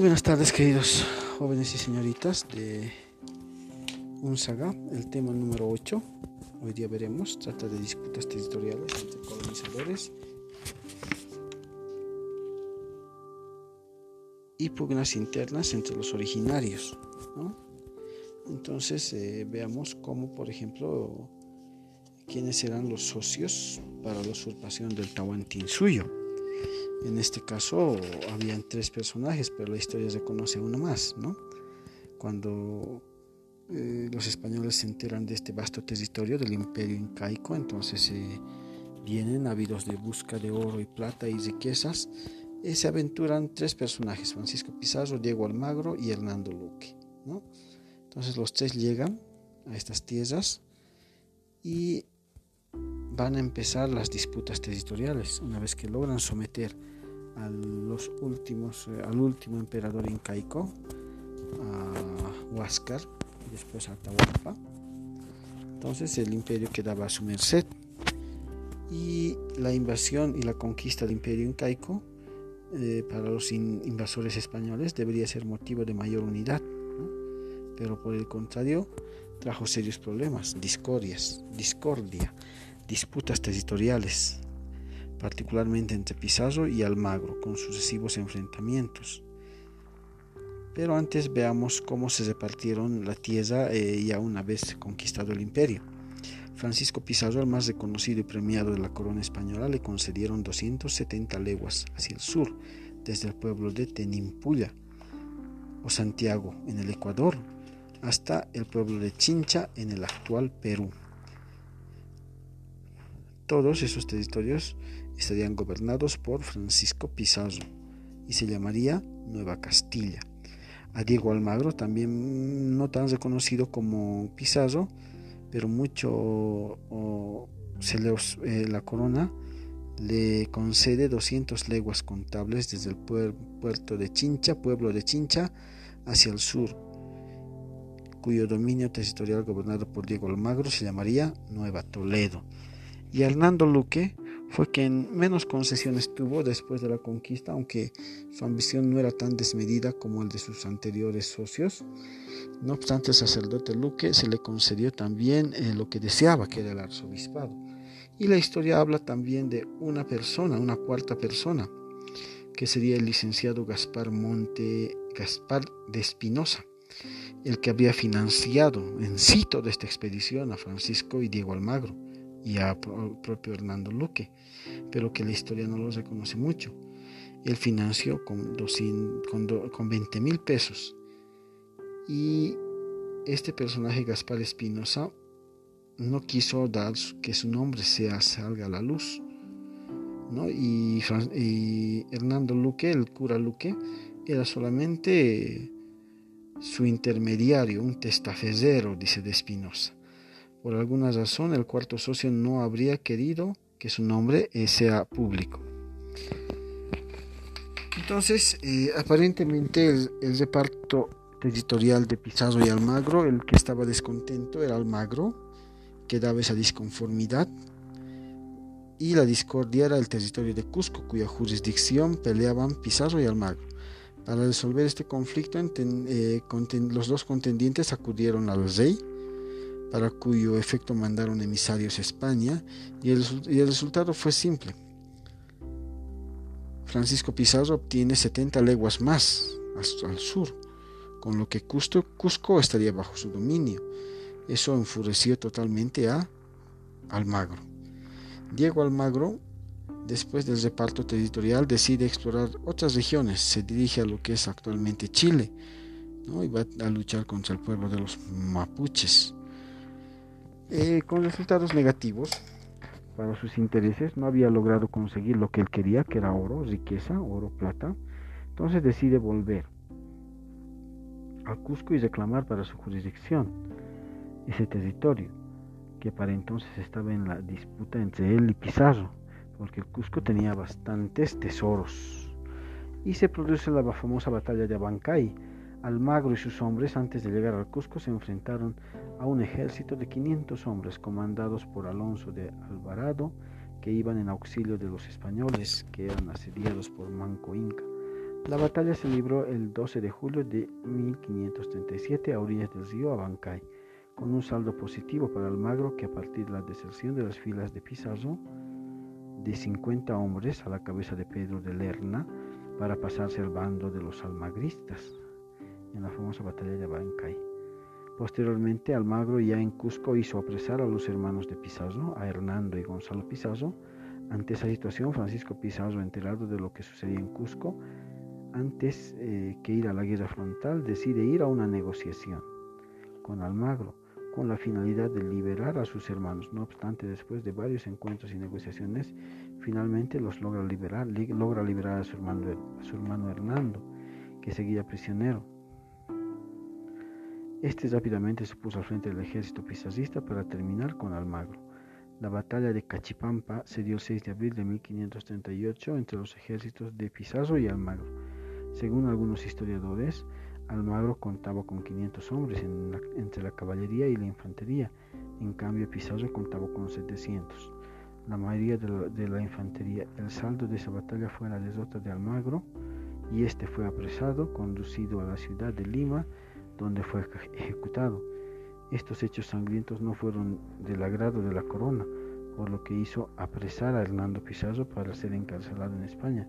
Muy buenas tardes queridos jóvenes y señoritas de un saga, el tema número 8. Hoy día veremos, trata de disputas territoriales entre colonizadores y pugnas internas entre los originarios. Entonces eh, veamos cómo, por ejemplo, quiénes eran los socios para la usurpación del Tahuantinsuyo. En este caso habían tres personajes, pero la historia se conoce uno más, ¿no? Cuando eh, los españoles se enteran de este vasto territorio del imperio incaico, entonces eh, vienen ávidos de busca de oro y plata y riquezas, y se aventuran tres personajes, Francisco Pizarro, Diego Almagro y Hernando Luque, ¿no? Entonces los tres llegan a estas tierras y van a empezar las disputas territoriales una vez que logran someter a los últimos, eh, al último emperador incaico, a Huáscar y después a Atahualpa. Entonces el imperio quedaba a su merced. Y la invasión y la conquista del imperio incaico eh, para los invasores españoles debería ser motivo de mayor unidad, pero por el contrario trajo serios problemas, discordias, discordia, disputas territoriales, particularmente entre Pizarro y Almagro, con sucesivos enfrentamientos. Pero antes veamos cómo se repartieron la tierra eh, ya una vez conquistado el imperio. Francisco Pizarro, el más reconocido y premiado de la corona española, le concedieron 270 leguas hacia el sur, desde el pueblo de Tenimpuya o Santiago, en el Ecuador, hasta el pueblo de Chincha, en el actual Perú. Todos esos territorios estarían gobernados por Francisco Pizarro y se llamaría Nueva Castilla. A Diego Almagro, también no tan reconocido como Pizarro, pero mucho se eh, la corona le concede 200 leguas contables desde el puerto de Chincha, pueblo de Chincha, hacia el sur, cuyo dominio territorial gobernado por Diego Almagro se llamaría Nueva Toledo. Y Hernando Luque fue quien menos concesiones tuvo después de la conquista, aunque su ambición no era tan desmedida como el de sus anteriores socios. No obstante, el sacerdote Luque se le concedió también eh, lo que deseaba, que era el arzobispado. Y la historia habla también de una persona, una cuarta persona, que sería el licenciado Gaspar Monte, Gaspar de Espinosa, el que había financiado en sí toda esta expedición a Francisco y Diego Almagro y a propio Hernando Luque, pero que la historia no lo reconoce mucho. Él financió con, con, 20 mil pesos y este personaje Gaspar Espinosa no quiso dar que su nombre sea salga a la luz. ¿no? Y, Hernando Luque, el cura Luque, era solamente su intermediario, un testaferrero, dice de Espinosa. Por alguna razón, el cuarto socio no habría querido que su nombre eh, sea público. Entonces, eh, aparentemente el, reparto territorial de Pizarro y Almagro, el que estaba descontento era Almagro, que daba esa disconformidad, y la discordia era el territorio de Cusco, cuya jurisdicción peleaban Pizarro y Almagro. Para resolver este conflicto, eh, los dos contendientes acudieron al rey, para cuyo efecto mandaron emisarios a España, y el, resultado fue simple. Francisco Pizarro obtiene 70 leguas más al sur, con lo que Cusco estaría bajo su dominio. Eso enfureció totalmente a Almagro. Diego Almagro, después del reparto territorial, decide explorar otras regiones. Se dirige a lo que es actualmente Chile y va a luchar contra el pueblo de los mapuches. Eh, con resultados negativos para sus intereses, no había logrado conseguir lo que él quería, que era oro, riqueza, oro, plata. Entonces decide volver a Cusco y reclamar para su jurisdicción ese territorio, que para entonces estaba en la disputa entre él y Pizarro, porque Cusco tenía bastantes tesoros. Y se produce la famosa batalla de Abancay, Almagro y sus hombres, antes de llegar al Cusco, se enfrentaron a un ejército de 500 hombres comandados por Alonso de Alvarado, que iban en auxilio de los españoles, que eran asediados por Manco Inca. La batalla se libró el 12 de julio de 1537 a orillas del río Abancay, con un saldo positivo para Almagro que a partir de la deserción de las filas de Pizarro, de 50 hombres a la cabeza de Pedro de Lerna, para pasarse al bando de los almagristas en la famosa batalla de Abancay. Posteriormente, Almagro ya en Cusco hizo apresar a los hermanos de Pizarro, a Hernando y Gonzalo Pizarro. Ante esa situación, Francisco Pizarro, enterado de lo que sucedía en Cusco, antes eh, que ir a la guerra frontal, decide ir a una negociación con Almagro con la finalidad de liberar a sus hermanos. No obstante, después de varios encuentros y negociaciones, finalmente los logra liberar, logra liberar a su hermano, a su hermano Hernando, que seguía prisionero. Este rápidamente se puso al frente del ejército pizarrista para terminar con Almagro. La batalla de Cachipampa se dio el 6 de abril de 1538 entre los ejércitos de Pizarro y Almagro. Según algunos historiadores, Almagro contaba con 500 hombres entre la caballería y la infantería, en cambio Pizarro contaba con 700. La mayoría de la, infantería, el saldo de esa batalla fue la derrota de Almagro y este fue apresado, conducido a la ciudad de Lima, donde fue ejecutado. Estos hechos sangrientos no fueron del agrado de la corona, por lo que hizo apresar a Hernando Pizarro para ser encarcelado en España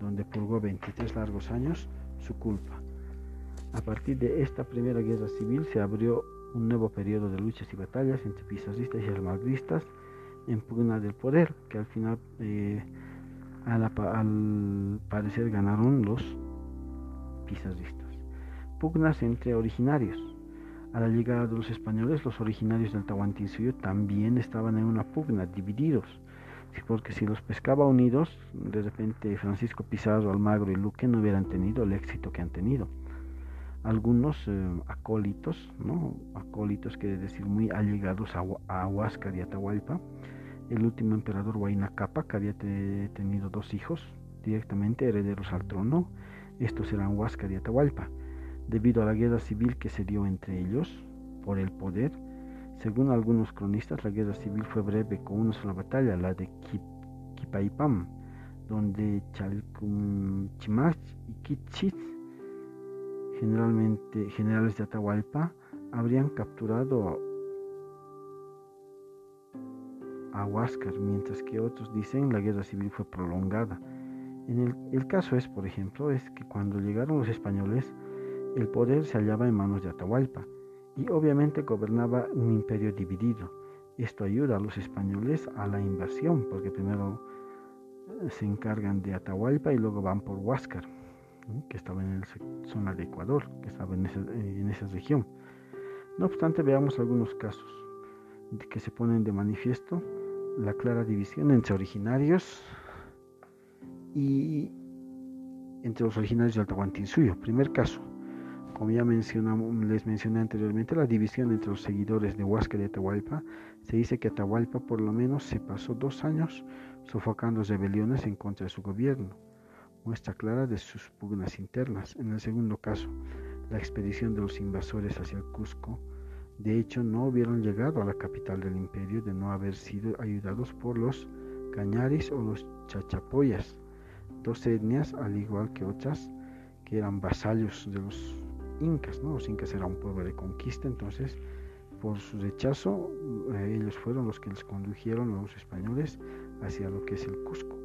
donde purgó 23 largos años su culpa. A partir de esta primera guerra civil se abrió un nuevo periodo de luchas y batallas entre pizarristas y almagristas en pugna del poder, que al final eh, al, parecer ganaron los pizarristas. Pugnas entre originarios. A la llegada de los españoles, los originarios del Tahuantinsuyo también estaban en una pugna, divididos porque si los pescaba unidos, de repente Francisco Pizarro, Almagro y Luque no hubieran tenido el éxito que han tenido. Algunos eh, acólitos, ¿no? acólitos quiere decir muy allegados a, a Huáscar y Atahualpa, el último emperador Huayna Capa, que había tenido dos hijos directamente herederos al trono, estos eran Huáscar y Atahualpa. Debido a la guerra civil que se dio entre ellos por el poder, según algunos cronistas, la guerra civil fue breve con una sola batalla, la de Quipaipam, donde Chalcumchimach y Quichit, generalmente generales de Atahualpa, habrían capturado a Huáscar, mientras que otros dicen la guerra civil fue prolongada. En el, el, caso es, por ejemplo, es que cuando llegaron los españoles, el poder se hallaba en manos de Atahualpa y obviamente gobernaba un imperio dividido. Esto ayuda a los españoles a la invasión, porque primero eh, se encargan de Atahualpa y luego van por Huáscar, que estaba en la zona de Ecuador, que estaba en esa, región. No obstante, veamos algunos casos que se ponen de manifiesto la clara división entre originarios y entre los originarios del Tahuantinsuyo. Primer caso, como ya les mencioné anteriormente, la división entre los seguidores de Huáscar y Atahualpa, se dice que Atahualpa por lo menos se pasó dos años sofocando rebeliones en contra de su gobierno, muestra clara de sus pugnas internas. En el segundo caso, la expedición de los invasores hacia el Cusco, de hecho no hubieran llegado a la capital del imperio de no haber sido ayudados por los cañaris o los chachapoyas, dos etnias al igual que otras que eran vasallos de los incas, ¿no? Los incas eran un pueblo de conquista, entonces por su rechazo eh, ellos fueron los que les condujeron a los españoles hacia lo que es el Cusco.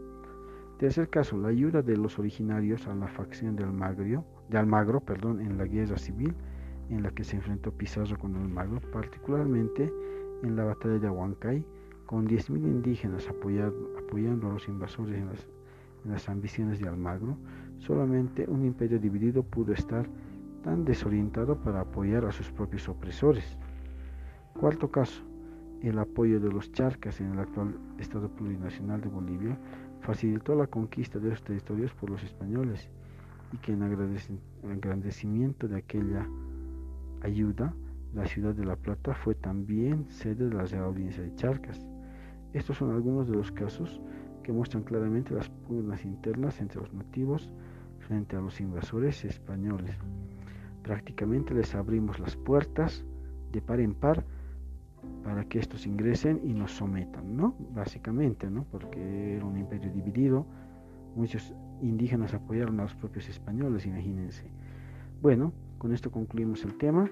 Tercer caso, la ayuda de los originarios a la facción de Almagro, de Almagro perdón, en la guerra civil en la que se enfrentó Pizarro con Almagro, particularmente en la batalla de Huancay, con 10.000 indígenas apoyando a los invasores en las ambiciones de Almagro, solamente un imperio dividido pudo estar tan desorientado para apoyar a sus propios opresores. Cuarto caso, el apoyo de los charcas en el actual Estado plurinacional de Bolivia facilitó la conquista de estos territorios por los españoles y que en agradecimiento de aquella ayuda, la ciudad de La Plata fue también sede de la Real Audiencia de Charcas. Estos son algunos de los casos que muestran claramente las pugnas internas entre los nativos frente a los invasores españoles prácticamente les abrimos las puertas de par en par para que estos ingresen y nos sometan, ¿no? Básicamente, ¿no? Porque era un imperio dividido, muchos indígenas apoyaron a los propios españoles, imagínense. Bueno, con esto concluimos el tema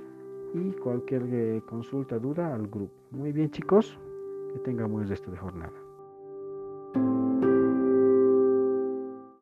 y cualquier eh, consulta, duda al grupo. Muy bien chicos, que tengan buen resto de jornada.